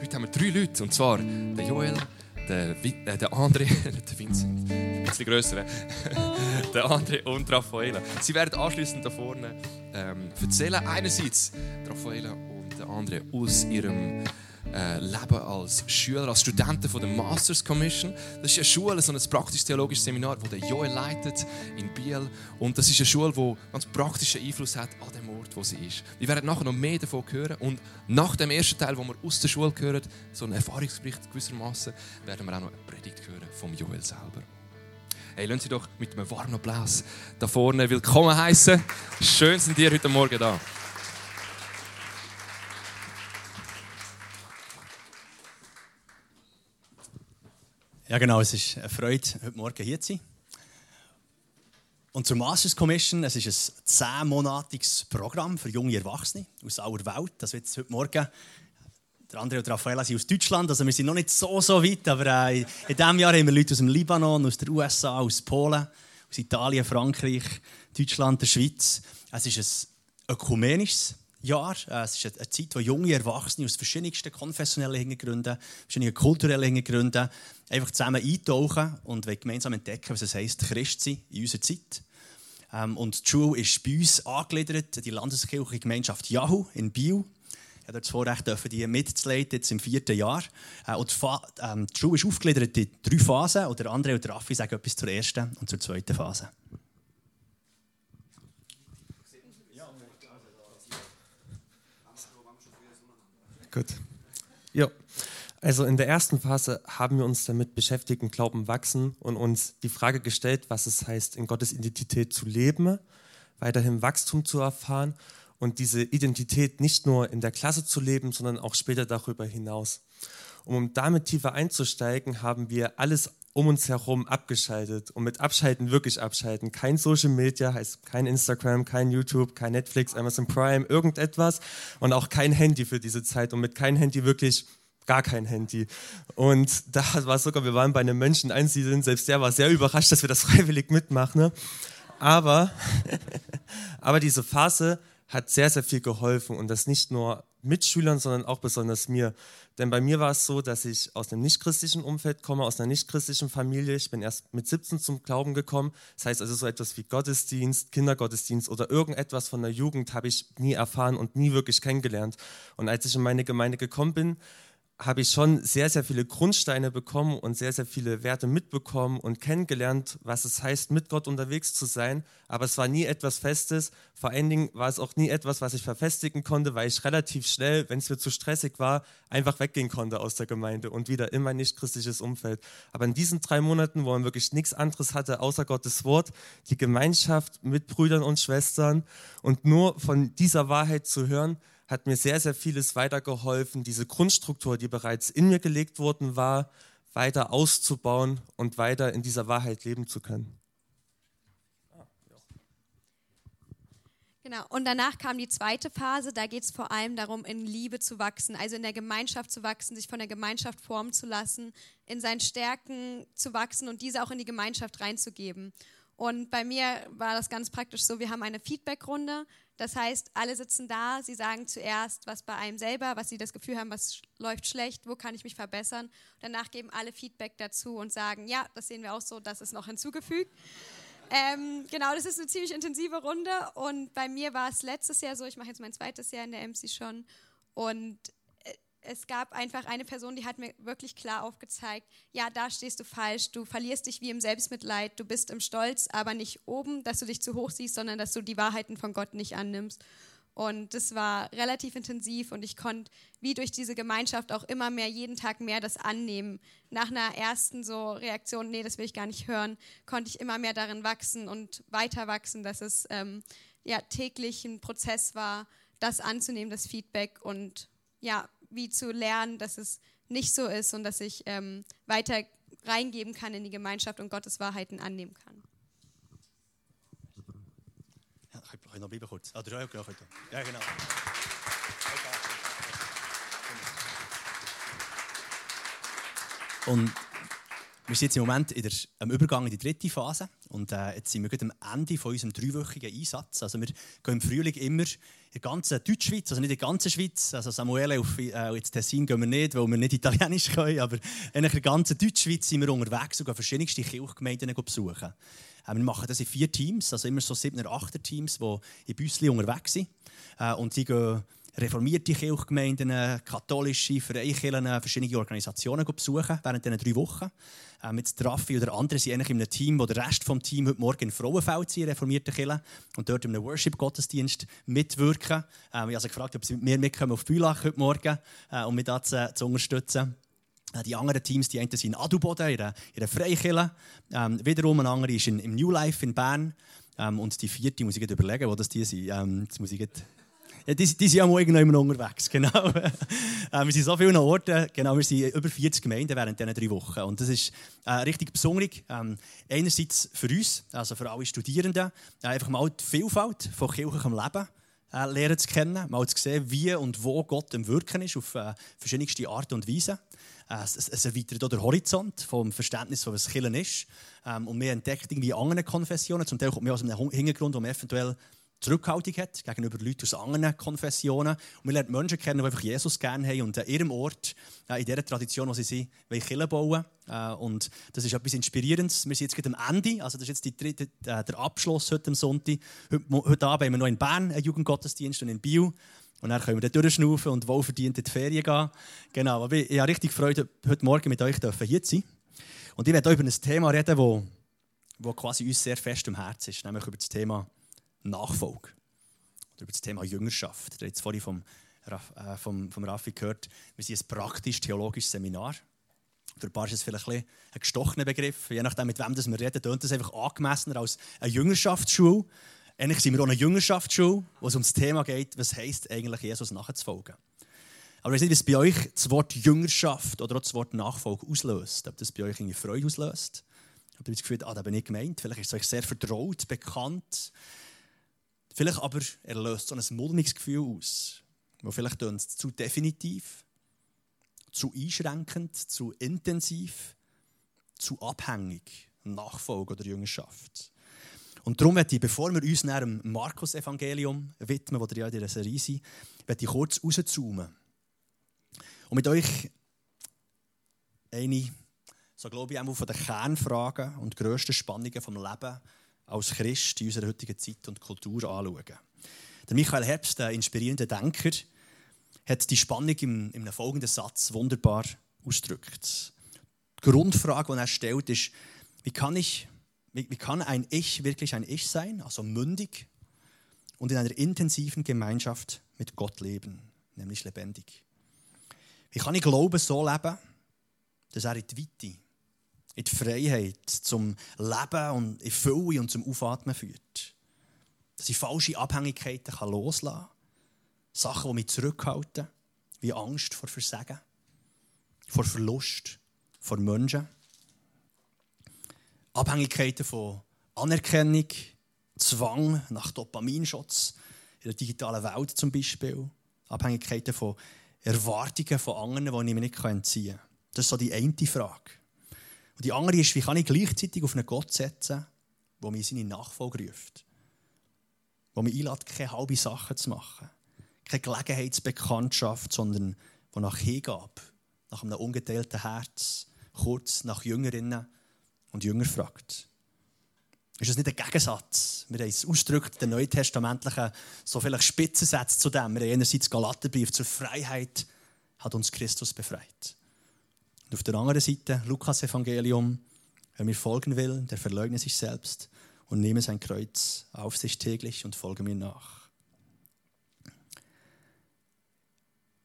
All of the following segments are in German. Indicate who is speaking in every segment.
Speaker 1: Heute haben wir drei Leute, und zwar der Joel, der, äh, der André, der Vincent, ein bisschen grösser, der André und Raffaela. Sie werden anschließend da vorne ähm, erzählen. Einerseits Raffaela und der André aus ihrem äh, leben als Schüler, als Studenten von der Masters Commission. Das ist eine Schule, so ein praktisch-theologisches Seminar, das der Joel leitet in Biel. Und das ist eine Schule, die ganz praktischen Einfluss hat an dem Ort, wo sie ist. Wir werden nachher noch mehr davon hören. Und nach dem ersten Teil, wo wir aus der Schule hören, so ein Erfahrungsbericht gewissermaßen, werden wir auch noch eine Predigt hören vom Joel selber. Hey, lassen Sie doch mit einem warmen Applaus da vorne willkommen heißen. Schön sind ihr heute Morgen da.
Speaker 2: Ja, genau. Es ist eine Freude, heute Morgen hier zu sein. Und zur Masters Commission, es ist ein zehnmonatiges Programm für junge Erwachsene aus aller Welt. Das wird heute Morgen. Der André und Raffaella sind aus Deutschland, also wir sind noch nicht so, so weit, aber äh, in diesem Jahr haben wir Leute aus dem Libanon, aus den USA, aus Polen, aus Italien, Frankreich, Deutschland, der Schweiz. Es ist ein ökumenisches Jahr. Äh, es ist eine Zeit, wo junge Erwachsene aus verschiedensten konfessionellen Hintergründen, verschiedenen kulturellen Hintergründen einfach zusammen eintauchen und gemeinsam entdecken, was es heisst, Christ sein in unserer Zeit. Ähm, und die Schule ist bei uns angegliedert, die landeskirchliche Gemeinschaft Yahoo in Biel. Ich habe das Vorrecht, die mitzuleiten, jetzt im vierten Jahr. Äh, und ähm, die Schule ist aufgegliedert in drei Phasen. Und der André und der Raffi sagen etwas zur ersten und zur zweiten Phase.
Speaker 3: Gut. Ja. Also in der ersten Phase haben wir uns damit beschäftigt, Glauben wachsen und uns die Frage gestellt, was es heißt, in Gottes Identität zu leben, weiterhin Wachstum zu erfahren und diese Identität nicht nur in der Klasse zu leben, sondern auch später darüber hinaus. Um damit tiefer einzusteigen, haben wir alles um uns herum abgeschaltet. Und mit Abschalten wirklich abschalten. Kein Social Media, heißt kein Instagram, kein YouTube, kein Netflix, Amazon Prime, irgendetwas. Und auch kein Handy für diese Zeit. Und mit kein Handy wirklich gar kein Handy. Und da war sogar, wir waren bei einem Menschen einsiedeln, selbst der war sehr überrascht, dass wir das freiwillig mitmachen. Ne? Aber, aber diese Phase hat sehr, sehr viel geholfen und das nicht nur Mitschülern, sondern auch besonders mir. Denn bei mir war es so, dass ich aus einem nichtchristlichen Umfeld komme, aus einer nichtchristlichen Familie. Ich bin erst mit 17 zum Glauben gekommen. Das heißt also so etwas wie Gottesdienst, Kindergottesdienst oder irgendetwas von der Jugend habe ich nie erfahren und nie wirklich kennengelernt. Und als ich in meine Gemeinde gekommen bin, habe ich schon sehr, sehr viele Grundsteine bekommen und sehr, sehr viele Werte mitbekommen und kennengelernt, was es heißt, mit Gott unterwegs zu sein. Aber es war nie etwas Festes. Vor allen Dingen war es auch nie etwas, was ich verfestigen konnte, weil ich relativ schnell, wenn es mir zu stressig war, einfach weggehen konnte aus der Gemeinde und wieder in mein nicht-christliches Umfeld. Aber in diesen drei Monaten, wo man wirklich nichts anderes hatte, außer Gottes Wort, die Gemeinschaft mit Brüdern und Schwestern und nur von dieser Wahrheit zu hören, hat mir sehr, sehr vieles weitergeholfen, diese Grundstruktur, die bereits in mir gelegt worden war, weiter auszubauen und weiter in dieser Wahrheit leben zu können.
Speaker 4: Genau, und danach kam die zweite Phase, da geht es vor allem darum, in Liebe zu wachsen, also in der Gemeinschaft zu wachsen, sich von der Gemeinschaft formen zu lassen, in seinen Stärken zu wachsen und diese auch in die Gemeinschaft reinzugeben. Und bei mir war das ganz praktisch so, wir haben eine Feedbackrunde. Das heißt, alle sitzen da, sie sagen zuerst, was bei einem selber, was sie das Gefühl haben, was läuft schlecht, wo kann ich mich verbessern. Danach geben alle Feedback dazu und sagen, ja, das sehen wir auch so, das ist noch hinzugefügt. Ähm, genau, das ist eine ziemlich intensive Runde und bei mir war es letztes Jahr so, ich mache jetzt mein zweites Jahr in der MC schon und es gab einfach eine Person, die hat mir wirklich klar aufgezeigt, ja, da stehst du falsch, du verlierst dich wie im Selbstmitleid, du bist im Stolz, aber nicht oben, dass du dich zu hoch siehst, sondern dass du die Wahrheiten von Gott nicht annimmst. Und das war relativ intensiv und ich konnte wie durch diese Gemeinschaft auch immer mehr, jeden Tag mehr das annehmen. Nach einer ersten so Reaktion, nee, das will ich gar nicht hören, konnte ich immer mehr darin wachsen und weiter wachsen, dass es ähm, ja täglich ein Prozess war, das anzunehmen, das Feedback und ja, wie zu lernen, dass es nicht so ist und dass ich ähm, weiter reingeben kann in die Gemeinschaft und Gottes Wahrheiten annehmen kann.
Speaker 2: Ja, ich noch Bibel kurz. Ah, ja, genau. Und wir sind jetzt im Moment in der, am Übergang in die dritte Phase und äh, jetzt sind wir gerade am Ende von unserem dreiwöchigen Einsatz. Also wir gehen im Frühling immer in der ganzen Deutschschweiz, also nicht in der ganzen Schweiz, also Samuele auf äh, ins Tessin gehen wir nicht, weil wir nicht Italienisch können, aber in der ganzen Deutschschweiz sind wir unterwegs und gehen verschiedenste Kirchgemeinden besuchen. Äh, wir machen das in vier Teams, also immer so sieben oder acht Teams, die in Büssli unterwegs sind äh, und sie gehen reformierte Kirchgemeinden, katholische Freikirchen, verschiedene Organisationen besuchen während diesen drei Wochen. Ähm, jetzt Raffi oder andere sind eigentlich in einem Team, wo der Rest des Teams heute Morgen in Frauenfeld sind, reformierte Kirche, und dort in einem Worship-Gottesdienst mitwirken. Ähm, ich habe also gefragt, ob sie mit mir mitkommen auf Bülach heute Morgen, äh, um mich da zu, zu unterstützen. Äh, die anderen Teams, die einen sind in Adelboden, in einer Freikirche. Ähm, wiederum ein anderer ist in, im New Life in Bern. Ähm, und die vierte muss ich überlegen, wo das die sind. Ähm, jetzt muss ich ja, die, die sind ja mal irgendwo unterwegs, genau. äh, wir sind so vielen Orten, genau, wir sind über 40 Gemeinden während diesen drei Wochen. Und das ist äh, richtig besonders. Ähm, einerseits für uns, also für alle Studierenden, äh, einfach mal die Vielfalt von kirchlichem Leben äh, lernen zu kennen, mal zu sehen, wie und wo Gott im Wirken ist, auf äh, verschiedenste Art und Weise. Äh, es, es erweitert auch den Horizont vom Verständnis, von was Kirchen ist. Ähm, und wir entdecken irgendwie andere Konfessionen, zum Teil kommt man aus einem Hintergrund, wo man eventuell Zurückhaltung hat gegenüber Leuten aus anderen Konfessionen. Und wir lernen Menschen kennen, die einfach Jesus gerne haben und an ihrem Ort, in dieser Tradition, wo sie sind, wollen Kirche bauen. Äh, und das ist etwas Inspirierendes. Wir sind jetzt gerade am Ende, also das ist jetzt die dritte, äh, der Abschluss heute am Sonntag. Heute, heute Abend haben wir noch in Bern einen Jugendgottesdienst und in Biel. Und dann können wir dann durchschnaufen und wohlverdient in die Ferien gehen. Genau, aber ich habe richtig Freude, heute Morgen mit euch hier zu sein. Und ich werde euch über ein Thema reden, das, das quasi uns sehr fest am Herzen ist, nämlich über das Thema Nachfolge. Oder über das Thema Jüngerschaft. Ihr habt jetzt vorhin vom, äh, vom, vom Raffi gehört, wir sind ein praktisch-theologisches Seminar. Für ein paar ist es vielleicht ein, ein gestochener Begriff. Je nachdem, mit wem das wir reden, tönt das einfach angemessener als eine Jüngerschaftsschule. Eigentlich sind wir auch eine Jüngerschaftsschule, wo es um das Thema geht, was heisst eigentlich, Jesus nachzufolgen. Aber ich weiß nicht, was bei euch das Wort Jüngerschaft oder auch das Wort Nachfolge auslöst. Ob das bei euch irgendwie Freude auslöst. Habt ihr das Gefühl, ah, da bin ich gemeint. Vielleicht ist es euch sehr vertraut, bekannt. Vielleicht aber er löst so ein mulmiges Gefühl aus, wo vielleicht zu definitiv, zu einschränkend, zu intensiv, zu abhängig, Nachfolge oder Jüngerschaft. Und darum möchte ich, bevor wir uns nach dem Markus-Evangelium widmen, wo ihr ja in dieser Serie sind, ich kurz rauszoomen. Und mit euch eine, so glaube ich, auch von den Kernfragen und grössten Spannungen vom Leben als Christ in unserer heutigen Zeit und Kultur anschauen. Der Michael Herbst, der inspirierende Denker, hat die Spannung im, im folgenden Satz wunderbar ausgedrückt. Die Grundfrage, die er stellt, ist, wie kann, ich, wie, wie kann ein Ich wirklich ein Ich sein, also mündig, und in einer intensiven Gemeinschaft mit Gott leben, nämlich lebendig? Wie kann ich Glauben so leben, dass er in die Weite in die Freiheit zum Leben und in Fülle und zum Aufatmen führt. Dass ich falsche Abhängigkeiten loslassen kann. Sachen, die mich zurückhalten, wie Angst vor Versagen, vor Verlust, vor Menschen. Abhängigkeiten von Anerkennung, Zwang nach Dopaminschutz in der digitalen Welt zum Beispiel. Abhängigkeiten von Erwartungen von anderen, die ich mir nicht entziehen kann. Das ist so die eine Frage. Und die andere ist, wie kann ich gleichzeitig auf einen Gott setzen, der mir seine Nachfolge ruft. Der mich einlädt, keine halbe Sachen zu machen. Keine Gelegenheitsbekanntschaft, sondern die nach Hingabe, nach einem ungeteilten Herz, kurz nach Jüngerinnen und Jünger fragt. Ist das nicht ein Gegensatz? Wir haben es ausgedrückt, den neutestamentlichen, so vielleicht Spitzensätze zu dem. Wir haben einerseits Galaterbrief zur Freiheit, hat uns Christus befreit. Und auf der anderen Seite, Lukas Evangelium, wer mir folgen will, der verleugne sich selbst und nehme sein Kreuz auf sich täglich und folge mir nach.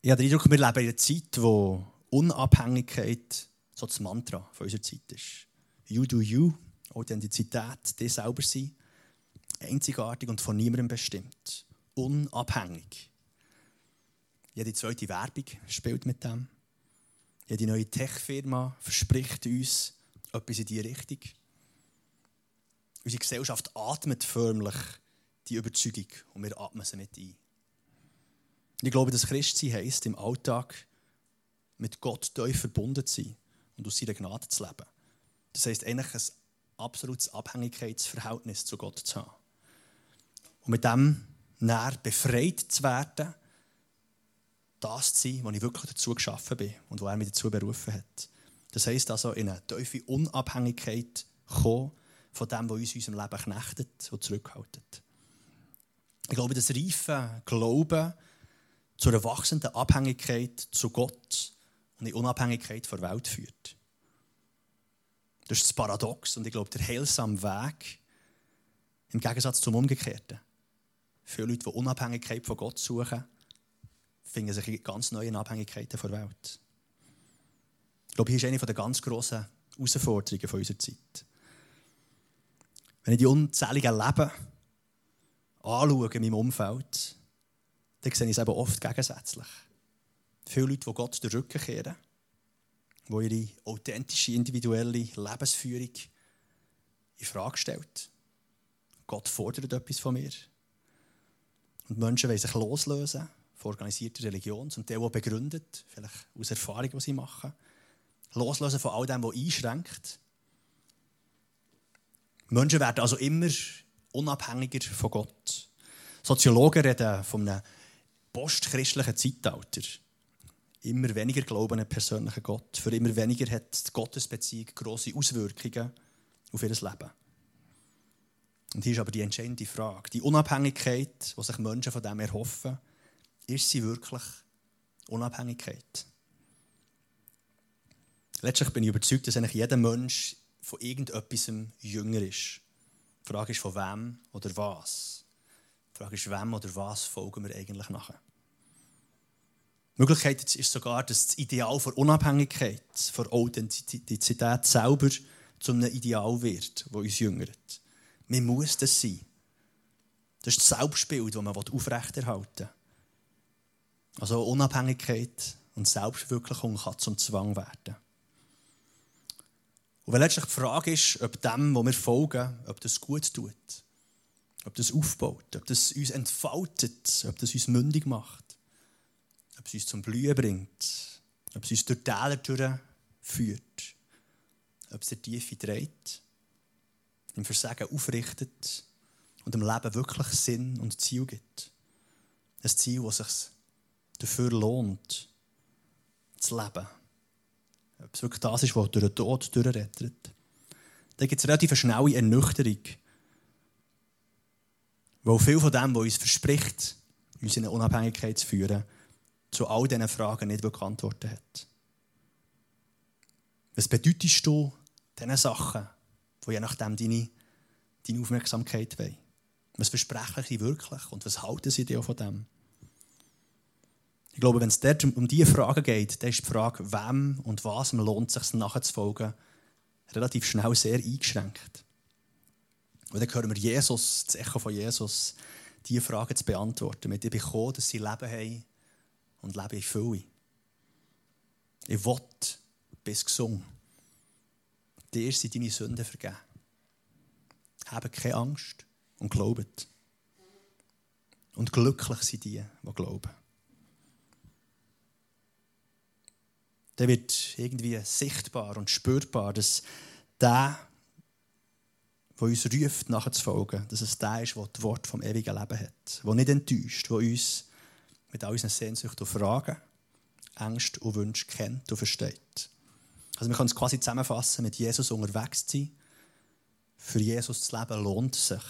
Speaker 2: Ich habe den Eindruck, wir leben in einer Zeit, wo Unabhängigkeit so das Mantra von unserer Zeit ist. You do you, Authentizität, die selber sein, einzigartig und von niemandem bestimmt. Unabhängig. Jede zweite Werbung spielt mit dem. Ja, die neue Tech-Firma verspricht uns etwas in diese Richtung. Unsere Gesellschaft atmet förmlich die Überzeugung und wir atmen sie mit ein. Und ich glaube, dass Christsein heisst, im Alltag mit Gott tief verbunden zu sein und aus seiner Gnade zu leben. Das heisst, eigentlich ein absolutes Abhängigkeitsverhältnis zu Gott zu haben. Und mit dem näher befreit zu werden, das zu sein, was ich wirklich dazu geschaffen bin und wo er mich dazu berufen hat. Das heisst also, in eine tiefe Unabhängigkeit kommen von dem, was uns in unserem Leben knechtet und zurückhaltet. Ich glaube, das reife Glauben zu einer wachsenden Abhängigkeit zu Gott und in Unabhängigkeit von der Welt führt. Das ist das Paradox und ich glaube, der heilsame Weg im Gegensatz zum Umgekehrten. Viele Leute, die Unabhängigkeit von Gott suchen, finden sich ganz neuen Abhängigkeiten von der Welt. Ich glaube, hier ist eine der ganz grossen Herausforderungen unserer Zeit. Wenn ich die unzähligen Leben anschaue in meinem Umfeld, dann sehe ich es eben oft gegensätzlich. Viele Leute, die Gott den Rücken kehren, die ihre authentische, individuelle Lebensführung in Frage stellt. Gott fordert etwas von mir. Und Menschen wollen sich loslösen von organisierter Religion, zum Teil auch begründet, vielleicht aus Erfahrungen, die sie machen. Loslösen von all dem, was einschränkt. Menschen werden also immer unabhängiger von Gott. Soziologen reden von einem postchristlichen Zeitalter. Immer weniger glauben an persönlichen Gott. Für immer weniger hat die Gottesbeziehung grosse Auswirkungen auf ihr Leben. Und hier ist aber die entscheidende Frage. Die Unabhängigkeit, die sich Menschen von dem erhoffen, ist sie wirklich Unabhängigkeit? Letztlich bin ich überzeugt, dass eigentlich jeder Mensch von irgendetwas jünger ist. Die Frage ist, von wem oder was. Die Frage ist, wem oder was folgen wir eigentlich nachher. Die Möglichkeit ist sogar, dass das Ideal von Unabhängigkeit, von Authentizität selber zu einem Ideal wird, das uns jüngert. Man muss das sein. Das ist das Selbstbild, das man aufrechterhalten will. Also Unabhängigkeit und Selbstverwirklichung kann zum Zwang werden. Und wenn letztlich die Frage ist, ob dem, wo wir folgen, ob das gut tut, ob das aufbaut, ob das uns entfaltet, ob das uns mündig macht, ob es uns zum Blühen bringt, ob es uns durch Täler führt, ob es der Tiefe dreht, im Versagen aufrichtet und dem Leben wirklich Sinn und Ziel gibt. Ein Ziel, das sich dafür lohnt, zu leben. Ob es wirklich das ist, was durch den Tod durchrettet. Da gibt es relativ schnelle Ernüchterung. Weil viel von dem, was uns verspricht, uns in eine Unabhängigkeit zu führen, zu all diesen Fragen nicht wirklich Antworten hat. Was bedeutest du diesen Sachen, die je nachdem deine, deine Aufmerksamkeit wollen? Was versprechen sie wirklich und was halten sie dir von dem? Ich glaube, wenn es dort um diese Frage geht, dann ist die Frage, wem und was man lohnt sich nachzufolgen, relativ schnell sehr eingeschränkt. Und dann hören wir Jesus, das Echo von Jesus, diese Frage zu beantworten. Mit ich bekomme, dass sie Leben haben und Leben in Fülle. Ich will, bis gesungen. Dir sind deine Sünden vergeben. Habe keine Angst und glaubet. Und glücklich sind die, die glauben. Dann wird irgendwie sichtbar und spürbar, dass der, der uns ruft, nachzufolgen, dass es der ist, der das Wort vom ewigen Leben hat, der nicht enttäuscht, der uns mit all unseren Sehnsüchten und Fragen, Ängste und Wünsche kennt und versteht. Also wir können es quasi zusammenfassen, mit Jesus unterwegs zu sein. Für Jesus zu leben lohnt sich.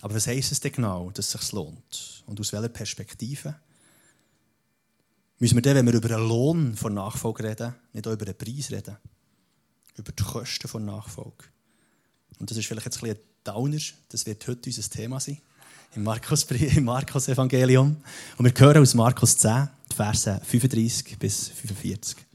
Speaker 2: Aber was heisst es denn genau, dass es sich lohnt? Und aus welcher Perspektive? Müssen wir dann, wenn wir über den Lohn von Nachfolge reden, nicht auch über den Preis reden. Über die Kosten von Nachfolge. Und das ist vielleicht jetzt ein bisschen ein Downer, das wird heute unser Thema sein. Im Markus, im Markus. Und wir hören aus Markus 10, die Verse 35 bis 45.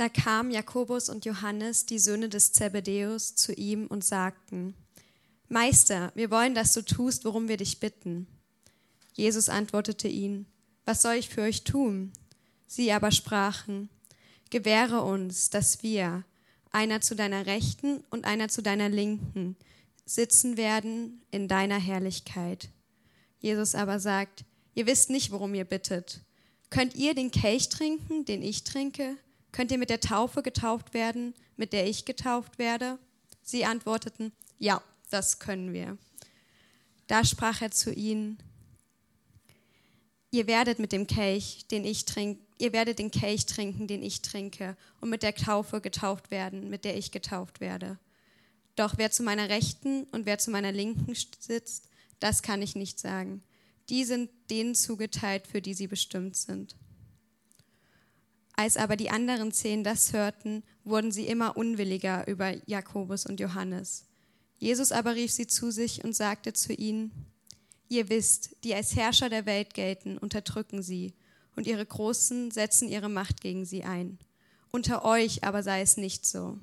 Speaker 4: Da kamen Jakobus und Johannes, die Söhne des Zebedäus, zu ihm und sagten, Meister, wir wollen, dass du tust, worum wir dich bitten. Jesus antwortete ihnen, Was soll ich für euch tun? Sie aber sprachen, Gewähre uns, dass wir, einer zu deiner Rechten und einer zu deiner Linken, sitzen werden in deiner Herrlichkeit. Jesus aber sagt, ihr wisst nicht, worum ihr bittet. Könnt ihr den Kelch trinken, den ich trinke? Könnt ihr mit der Taufe getauft werden, mit der ich getauft werde? Sie antworteten, ja, das können wir. Da sprach er zu ihnen, ihr werdet mit dem Kelch, den ich trinke, ihr werdet den Kelch trinken, den ich trinke, und mit der Taufe getauft werden, mit der ich getauft werde. Doch wer zu meiner Rechten und wer zu meiner Linken sitzt, das kann ich nicht sagen. Die sind denen zugeteilt, für die sie bestimmt sind. Als aber die anderen zehn das hörten, wurden sie immer unwilliger über Jakobus und Johannes. Jesus aber rief sie zu sich und sagte zu ihnen, Ihr wisst, die als Herrscher der Welt gelten, unterdrücken sie, und ihre Großen setzen ihre Macht gegen sie ein. Unter euch aber sei es nicht so.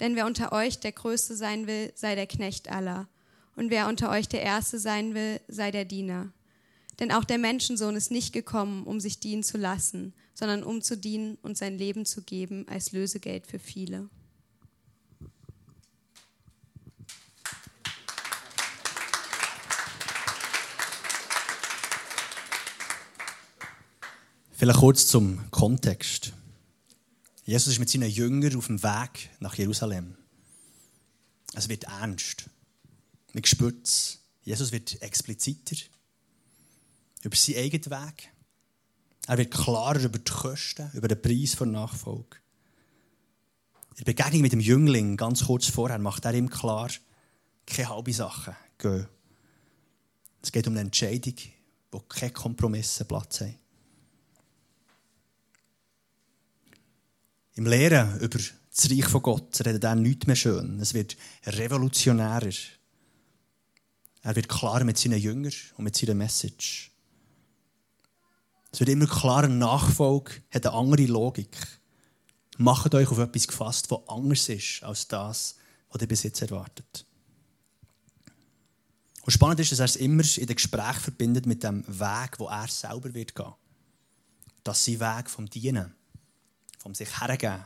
Speaker 4: Denn wer unter euch der Größte sein will, sei der Knecht aller, und wer unter euch der Erste sein will, sei der Diener. Denn auch der Menschensohn ist nicht gekommen, um sich dienen zu lassen, sondern um zu dienen und sein Leben zu geben als Lösegeld für viele.
Speaker 2: Vielleicht kurz zum Kontext. Jesus ist mit seinen Jüngern auf dem Weg nach Jerusalem. Es wird ernst. Man spürt es. Jesus wird expliziter über seinen eigenen Weg. Er wird klarer über die Kosten, über den Preis der Nachfolge. In der Begegnung mit dem Jüngling, ganz kurz vorher, macht er ihm klar, keine halbe Sachen gehen. Es geht um eine Entscheidung, wo keine Kompromisse Platz haben. Im Lehren über das Reich von Gott redet er nichts mehr schön. Es wird revolutionärer. Er wird klarer mit seinen Jüngern und mit seiner Message. Es wird immer klarer, Nachfolge hat eine andere Logik. Macht euch auf etwas gefasst, was anders ist als das, was ihr bis jetzt erwartet. Und spannend ist, dass er es immer in dem Gespräch verbindet mit dem Weg, wo er selber wird gehen. Das ist sein Weg vom Dienen, vom sich hergeben,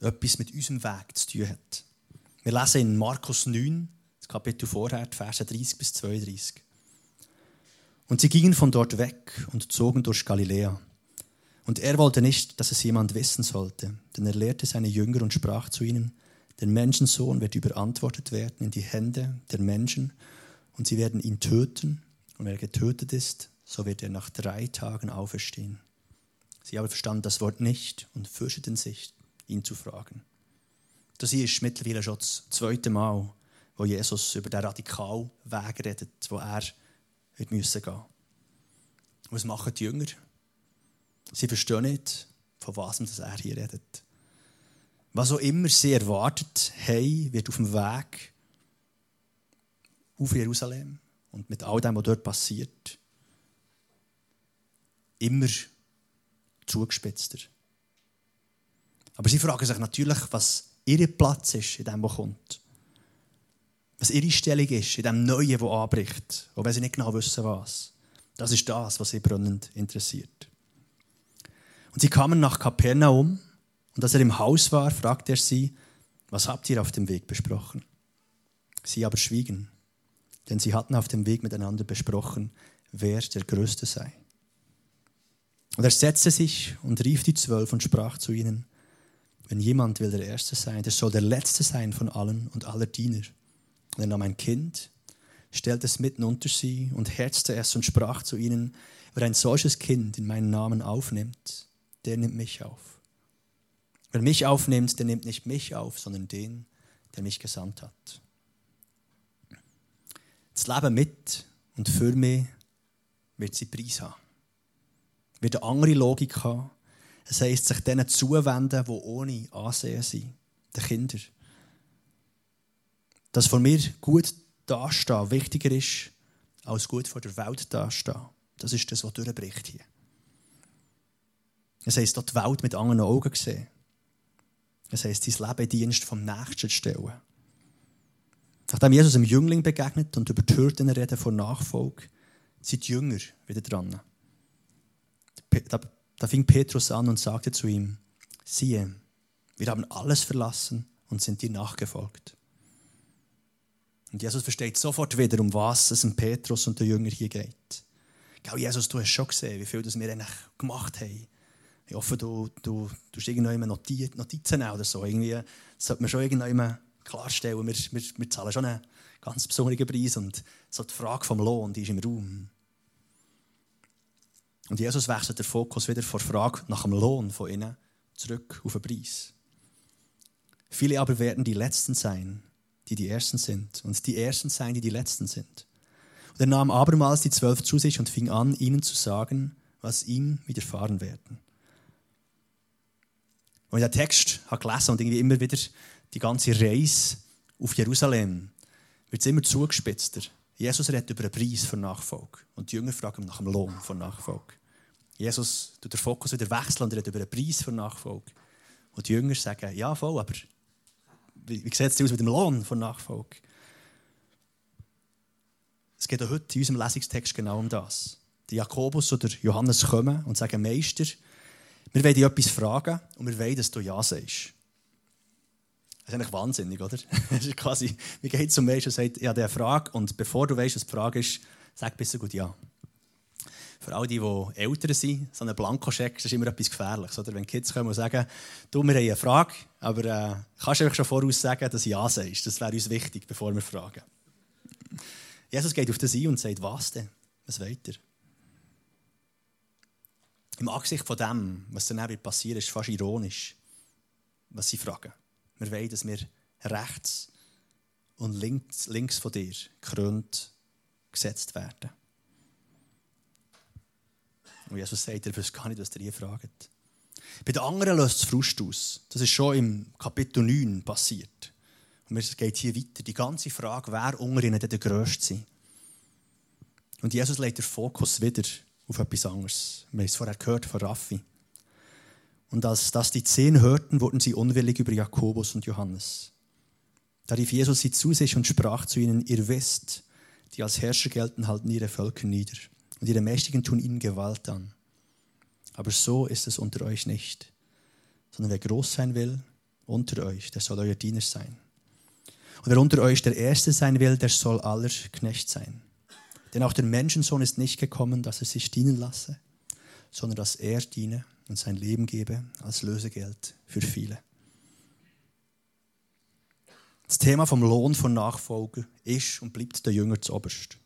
Speaker 2: etwas mit unserem Weg zu tun hat. Wir lesen in Markus 9, das Kapitel vorher, die Verse 30 bis 32. Und sie gingen von dort weg und zogen durch Galiläa. Und er wollte nicht, dass es jemand wissen sollte, denn er lehrte seine Jünger und sprach zu ihnen, der Menschensohn wird überantwortet werden in die Hände der Menschen und sie werden ihn töten. Und wer getötet ist, so wird er nach drei Tagen auferstehen. Sie aber verstanden das Wort nicht und fürchteten sich, ihn zu fragen. Das hier ist mittlerweile schon das zweite Mal, wo Jesus über den Radikalweg redet, wo er wird müssen gehen. Was machen die Jünger? Sie verstehen nicht, von was er hier redet. Was auch immer sie erwartet haben, wird auf dem Weg auf Jerusalem und mit all dem, was dort passiert, immer zugespitzter. Aber sie fragen sich natürlich, was ihr Platz ist in dem, was kommt was ihre Stellung ist in dem Neuen, das anbricht, auch wenn sie nicht genau wissen, was. Das ist das, was sie brennend interessiert. Und sie kamen nach Kapernaum und als er im Haus war, fragte er sie, was habt ihr auf dem Weg besprochen? Sie aber schwiegen, denn sie hatten auf dem Weg miteinander besprochen, wer der Größte sei. Und er setzte sich und rief die Zwölf und sprach zu ihnen, wenn jemand will der Erste sein, der soll der Letzte sein von allen und aller Diener. Und er nahm ein Kind, stellte es mitten unter sie und herzte es und sprach zu ihnen, wer ein solches Kind in meinen Namen aufnimmt, der nimmt mich auf. Wer mich aufnimmt, der nimmt nicht mich auf, sondern den, der mich gesandt hat. Das Leben mit und für mich wird sie Preis haben. Wird eine andere Logik haben. Es heisst, sich denen zuwenden, die ohne Ansehen sind. Den Kindern dass von mir gut dastehen wichtiger ist, als gut vor der Welt dastehen. Das ist das, was durchbricht hier. Es heisst, die Welt mit anderen Augen sehen. Es heisst, dein Leben in Dienst vom Nächsten stellen. Nachdem Jesus einem Jüngling begegnet und über die Hürden reden vor Nachfolge, sind die Jünger wieder dran. Da, da fing Petrus an und sagte zu ihm, siehe, wir haben alles verlassen und sind dir nachgefolgt. Und Jesus versteht sofort wieder, um was es dem Petrus und den Jünger hier geht. Gell, Jesus, du hast schon gesehen, wie viel das wir eigentlich gemacht haben. Ich hoffe, du, du, du hast irgendwann Notizen, Notizen oder so. Irgendwie sollte man schon irgendwann klarstellen, wir, wir, wir zahlen schon einen ganz besonderen Preis. Und so die Frage vom Lohn, die ist im Raum. Und Jesus wechselt den Fokus wieder von der Frage nach dem Lohn von ihnen zurück auf den Preis. Viele aber werden die Letzten sein, die die Ersten sind. Und die Ersten sein, die die Letzten sind. Und er nahm abermals die Zwölf zu sich und fing an, ihnen zu sagen, was ihm widerfahren werden. Und den Text habe gelesen und irgendwie immer wieder die ganze Reise auf Jerusalem wird es immer zugespitzter. Jesus redet über einen Preis für Nachfolge. Und die Jünger fragen nach dem Lohn von Nachfolge. Jesus tut den Fokus wieder wechseln und redet über einen Preis für Nachfolge. Und die Jünger sagen, ja voll, aber wie, wie sieht es aus mit dem Lohn von Nachfolge? Es geht auch heute in unserem Lesungstext genau um das. Die Jakobus oder Johannes kommen und sagen, Meister, wir wollen dich etwas fragen und wir wollen, dass du Ja sagst. Das ist eigentlich wahnsinnig, oder? Das ist quasi, wie geht zum Meister und sagt, habe eine Frage und bevor du weißt, was die Frage ist, sag besser gut Ja. Für all die, älter sind, so ein Blankoscheck, ist immer etwas Gefährliches. Oder? Wenn Kids kommen und sagen, du, wir haben eine Frage, aber äh, kannst du einfach schon voraus sagen, dass Ja sagst. Das wäre uns wichtig, bevor wir fragen. Jesus geht auf das ein und sagt, was denn? Was weiter? Im Angesicht von dem, was dann passiert, ist fast ironisch, was sie fragen. Wir wollen, dass wir rechts und links, links von dir gekrönt gesetzt werden. Und Jesus sagt, er weiß gar nicht, was ihr hier fragt. Bei den anderen löst es Frust aus. Das ist schon im Kapitel 9 passiert. Und es geht hier weiter. Die ganze Frage, wer unter ihnen der Größte sein. Und Jesus legt den Fokus wieder auf etwas anderes. Wir haben es vorher gehört von Raffi. Und als das die Zehn hörten, wurden sie unwillig über Jakobus und Johannes. Da rief Jesus sie zu sich und sprach zu ihnen, ihr wisst, die als Herrscher gelten, halten ihre Völker nieder. Und ihre Mächtigen tun ihnen Gewalt an. Aber so ist es unter euch nicht. Sondern wer groß sein will, unter euch, der soll euer Diener sein. Und wer unter euch der Erste sein will, der soll aller Knecht sein. Denn auch der Menschensohn ist nicht gekommen, dass er sich dienen lasse, sondern dass er diene und sein Leben gebe als Lösegeld für viele. Das Thema vom Lohn von Nachfolger ist und bleibt der Jünger zuoberst.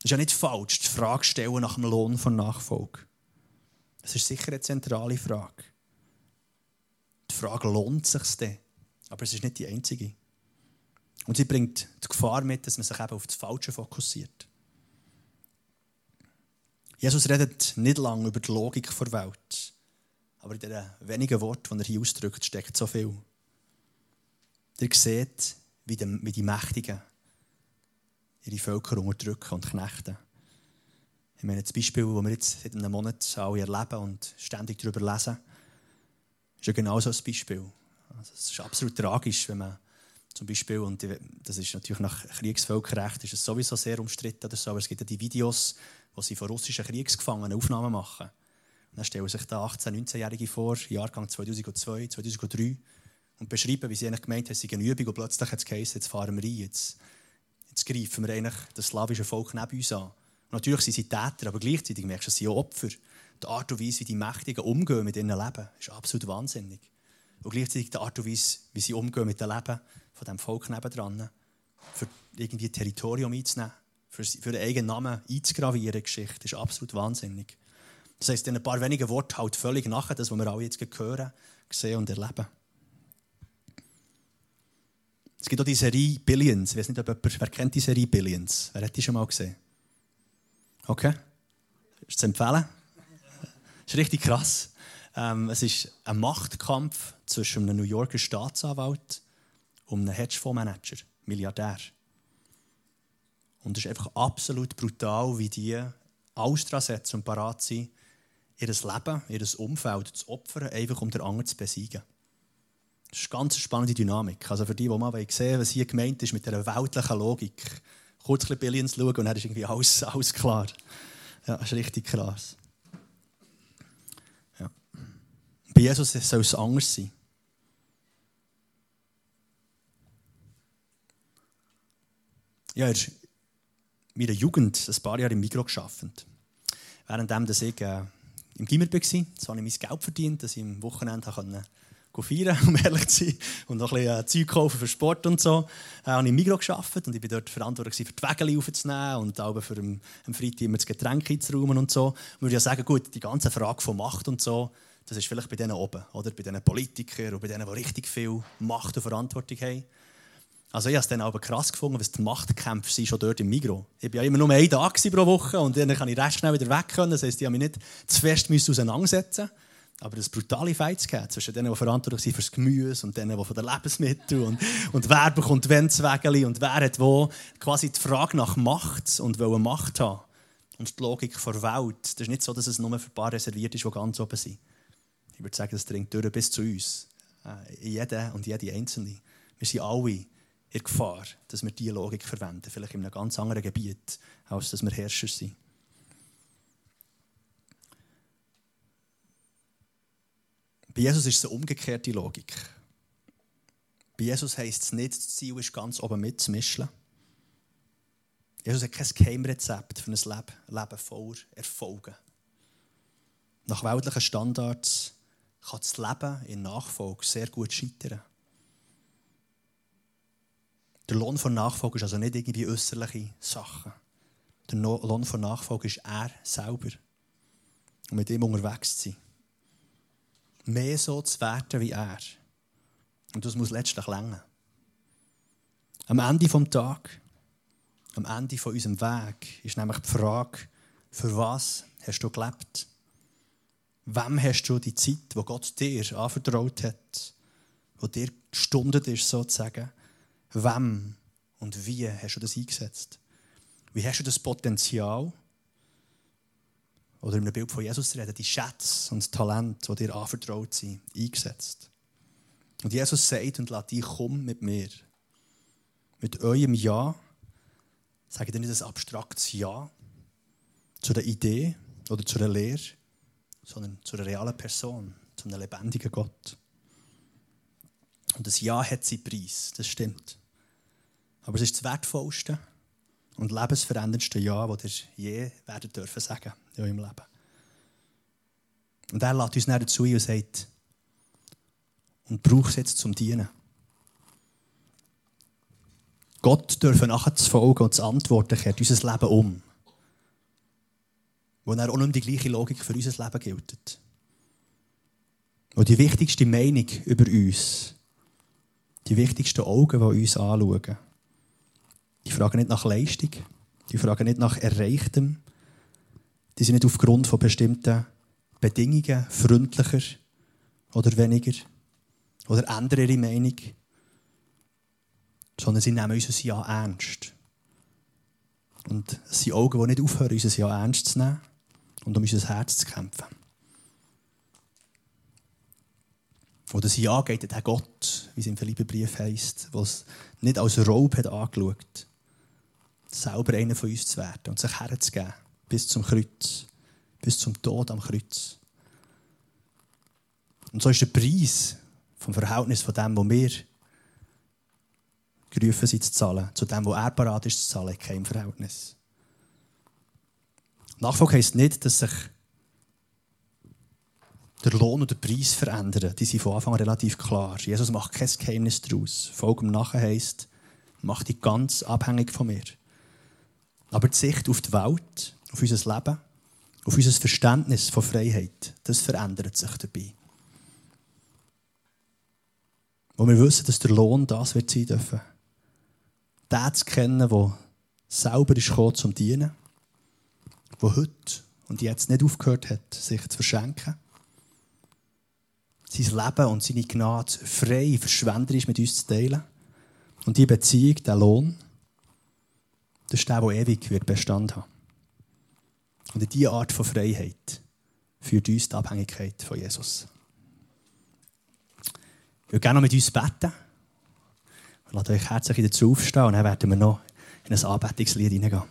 Speaker 2: Es ist ja nicht falsch, die Frage stellen nach dem Lohn von Nachfolge. Das ist sicher eine zentrale Frage. Die Frage, lohnt sich denn? Aber es ist nicht die einzige. Und sie bringt die Gefahr mit, dass man sich eben auf das Falsche fokussiert. Jesus redet nicht lange über die Logik der Welt. Aber in den wenigen Worten, die er hier ausdrückt, steckt so viel. Ihr seht, wie die Mächtigen ihre Völker unterdrücken und knechten. Ich meine, das Beispiel, das wir jetzt seit einem Monat alle erleben und ständig darüber lesen, ist ja genau so ein Beispiel. Also es ist absolut tragisch, wenn man zum Beispiel, und das ist natürlich nach Kriegsvölkerrecht, ist es sowieso sehr umstritten oder so, aber es gibt ja die Videos, wo sie von russischen Kriegsgefangenen Aufnahmen machen. Und dann stellen sich da 18-, 19-Jährige vor, Jahrgang 2002, 2003, und beschreiben, wie sie eigentlich gemeint haben, sei eine Übung, und plötzlich hat es geheißen, jetzt fahren wir rein, jetzt, jetzt greifen wir eigentlich das slawische Volk neben uns an. Natürlich sind sie Täter, aber gleichzeitig merkst du, sie sind Opfer. Die Art und Weise, wie die Mächtigen umgehen mit ihrem Leben, ist absolut wahnsinnig. Und gleichzeitig die Art und Weise, wie sie umgehen mit dem Leben von dem Volk nebendran, für irgendwie Territorium einzunehmen, für, für den eigenen Namen einzugravieren, Geschichte, ist absolut wahnsinnig. Das heisst, in ein paar wenigen Worten halt völlig nachher, das, was wir alle jetzt hören, sehen und erleben. Es gibt auch die Serie Billions. Ich weiß nicht, ob jemand, wer kennt die Serie Billions? Wer hat die schon mal gesehen? Okay. Ist zu empfehlen? Ist richtig krass. Ähm, es ist ein Machtkampf zwischen einem New Yorker Staatsanwalt und einem Hedgefondsmanager, Milliardär. Und es ist einfach absolut brutal, wie die alles dran setzen und parat sind, ihr Leben, ihr Umfeld zu opfern, einfach um den anderen zu besiegen. Das ist eine ganz spannende Dynamik. Also für die, die mal sehen was hier gemeint ist mit dieser weltlichen Logik, kurz ein bisschen Billions schauen und dann ist irgendwie alles, alles klar. Ja, das ist richtig krass. Ja. Bei Jesus soll es anders sein. ja, in meiner Jugend ein paar Jahre im Mikro gearbeitet. Währenddem dass ich äh, im Gimmer war, so habe ich mein Geld verdient, dass ich am Wochenende konnte feiern, um ehrlich zu sein, und noch ein bisschen äh, Zeug kaufen für Sport und so. Äh, habe ich im Migros gearbeitet und ich war dort verantwortlich für die Wägel aufzunehmen und auch für am, Freitag immer das Getränk einzuräumen und so. Ich würde ja sagen, gut, die ganze Frage von Macht und so, das ist vielleicht bei denen oben, oder? Bei diesen Politikern und bei denen, die richtig viel Macht und Verantwortung haben. Also ich habe es dann aber krass gefunden, was die Machtkämpfe sind schon dort im Migro. Ich war ja immer nur ein Tag pro Woche und dann kann ich recht schnell wieder weg können. Das heisst, ich musste mich nicht zu fest auseinandersetzen. Aber das brutale Fights gegeben zwischen denen, die verantwortlich sind das Gemüse und denen, die für die Lebensmittel und, und wer bekommt wenn Wendwägeli und wer hat wo. Quasi die Frage nach Macht und wollen Macht haben. Und die Logik der Welt. Das ist nicht so, dass es nur für ein paar reserviert ist, die ganz oben sind. Ich würde sagen, das dringt durch bis zu uns. Äh, jeder und jede Einzelne. Wir sind alle in Gefahr, dass wir diese Logik verwenden. Vielleicht in einem ganz anderen Gebiet, als dass wir Herrscher sind. Bei Jesus ist es eine umgekehrte Logik. Bei Jesus heisst es nicht, das Ziel ist ganz oben mitzumischen. Jesus hat kein Geheimrezept für ein Leben, Leben voller Erfolge. Nach weltlichen Standards kann das Leben in Nachfolge sehr gut scheitern. Der Lohn von Nachfolge ist also nicht irgendwie äußerliche Sachen. Der Lohn von Nachfolge ist er selber. Und mit ihm unterwegs zu sein. Mehr so zu werden wie er. Und das muss letztlich länger. Am Ende des Tages, am Ende von unserem Weg, ist nämlich die Frage, für was hast du gelebt? Wem hast du die Zeit, die Gott dir anvertraut hat, wo dir gestundet ist, sozusagen, wem und wie hast du das eingesetzt? Wie hast du das Potenzial, oder in einem Bild von Jesus reden, die Schätze und das Talent, die dir anvertraut sind, eingesetzt? Und Jesus sagt und lässt dich, komm mit mir. Mit eurem Ja, sage dir nicht ein abstraktes Ja zu der Idee oder zu der Lehre, sondern zu einer realen Person, zu einem lebendigen Gott. Und das Ja hat seinen Preis, das stimmt. Aber es ist das wertvollste und lebensveränderndste Ja, das ihr je werden dürfen sagen in eurem Leben. Und er lädt uns dann dazu und sagt, und braucht es jetzt zum Dienen. Gott dürfen nachher zu folgen und zu antworten, kehrt unser Leben um wo er auch nicht die gleiche Logik für unser Leben gilt. Wo die wichtigste Meinung über uns, die wichtigsten Augen, die uns anschauen, die fragen nicht nach Leistung, die fragen nicht nach Erreichtem, die sind nicht aufgrund von bestimmten Bedingungen freundlicher oder weniger oder ändern ihre Meinung, sondern sie nehmen unser Ja ernst. Und es sind Augen, die nicht aufhören, unser Ja ernst zu nehmen und um unser Herz zu kämpfen. Wo das Ja geht, Gott, wie es im Philipperbrief heisst, es nicht als Raub hat angeschaut, selber einer von uns zu werden und sich herzugeben bis zum Kreuz, bis zum Tod am Kreuz. Und so ist der Preis vom Verhältnis von dem, wo wir gerufen sind zu zahlen, zu dem, wo er parat ist zu zahlen, kein Verhältnis. Nachfolge heisst nicht, dass sich der Lohn und der Preis verändern. Die sind von Anfang an relativ klar. Jesus macht kein Geheimnis daraus. Folge im Nachher heisst, mach dich ganz abhängig von mir. Aber die Sicht auf die Welt, auf unser Leben, auf unser Verständnis von Freiheit, das verändert sich dabei. Wo wir wissen, dass der Lohn das wird sein dürfen. Den zu kennen, der selber ist gekommen, zum Dienen der heute und jetzt nicht aufgehört hat, sich zu verschenken. Sein Leben und seine Gnade frei, verschwenderisch mit uns zu teilen. Und die Beziehung, der Lohn, das ist der, der ewig Bestand haben. Und in diese Art von Freiheit führt uns die Abhängigkeit von Jesus. Ich würde gerne noch mit uns beten. Lasst euch herzlich dazu aufstehen und dann werden wir noch in ein Anbetungslied hineingehen.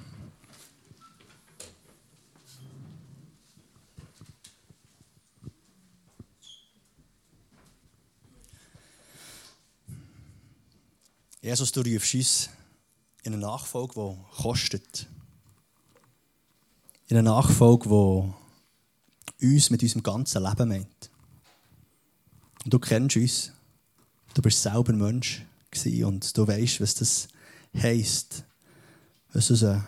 Speaker 2: Jesus, du rufst uns in eine Nachfolge, die kostet. In eine Nachfolge, die uns mit unserem ganzen Leben meint. Und du kennst uns. Du bist selber Mensch und du weißt, was das heisst. Was das an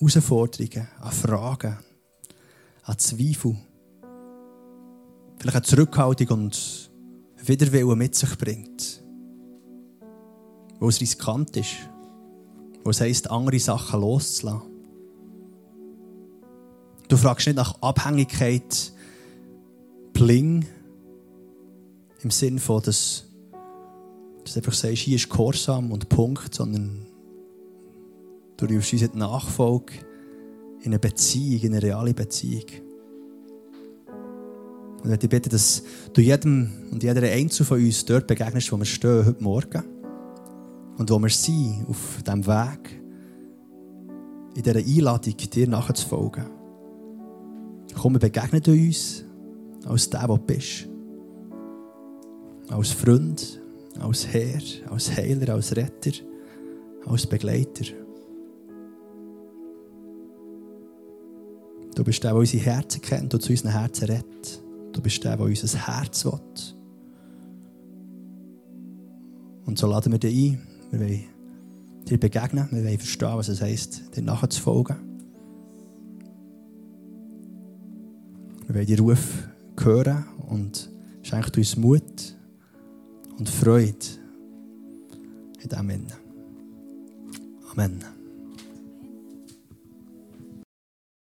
Speaker 2: Herausforderungen, an Fragen, an Zweifel, vielleicht eine Zurückhaltung und Widerwillen mit sich bringt. Wo es riskant ist. Wo es heisst, andere Sachen loszulassen. Du fragst nicht nach Abhängigkeit, Bling, im Sinn von, dass, dass du einfach sagst, hier ist Gehorsam und Punkt, sondern du rufst uns in die Nachfolge in eine Beziehung, in eine reale Beziehung. Und ich bitte, dass du jedem und jeder Einzelnen von uns dort begegnest, wo wir stehen heute Morgen. Und wo wir sind, auf diesem Weg, in dieser Einladung, dir nachzufolgen. Komm, wir begegnen uns als der, der du bist. Als Freund, als Herr, als Heiler, als Retter, als Begleiter. Du bist der, der unsere Herzen kennt und zu unseren Herzen rettet. Du bist der, der unser Herz will. Und so laden wir dich ein. Wir wollen dir begegnen. Wir wollen verstehen, was es heisst, dir nachzufolgen. Wir wollen die Ruf hören und schenkt uns Mut und Freude in diesem Amen.